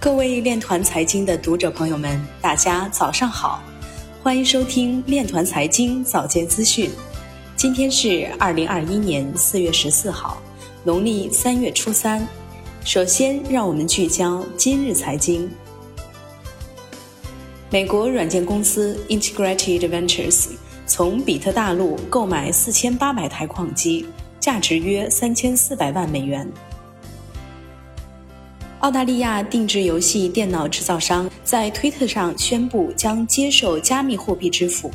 各位链团财经的读者朋友们，大家早上好，欢迎收听链团财经早间资讯。今天是二零二一年四月十四号，农历三月初三。首先，让我们聚焦今日财经。美国软件公司 Integrated Ventures 从比特大陆购买四千八百台矿机，价值约三千四百万美元。澳大利亚定制游戏电脑制造商在推特上宣布将接受加密货币支付。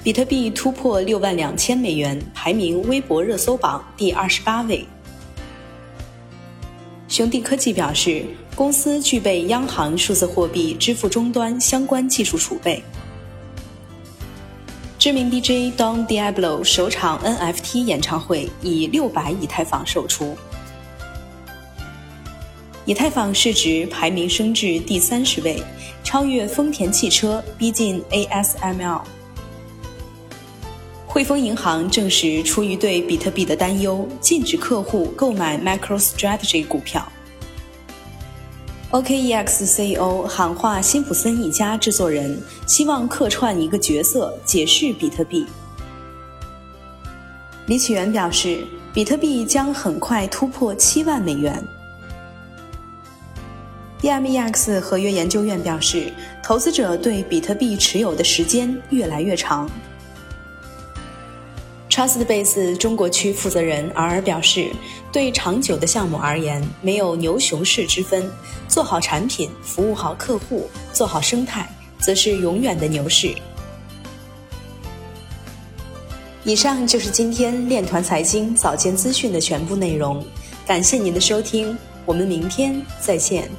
比特币突破六万两千美元，排名微博热搜榜第二十八位。兄弟科技表示，公司具备央行数字货币支付终端相关技术储备。知名 DJ Don Diablo 首场 NFT 演唱会以六百以太坊售出。以太坊市值排名升至第三十位，超越丰田汽车，逼近 ASML。汇丰银行证实，出于对比特币的担忧，禁止客户购买 MicroStrategy 股票。OKEX CEO 喊话辛普森一家制作人，希望客串一个角色，解释比特币。李启源表示，比特币将很快突破七万美元。DMEX 合约研究院表示，投资者对比特币持有的时间越来越长。Trustbase 中国区负责人尔尔表示，对长久的项目而言，没有牛熊市之分，做好产品，服务好客户，做好生态，则是永远的牛市。以上就是今天链团财经早间资讯的全部内容，感谢您的收听，我们明天再见。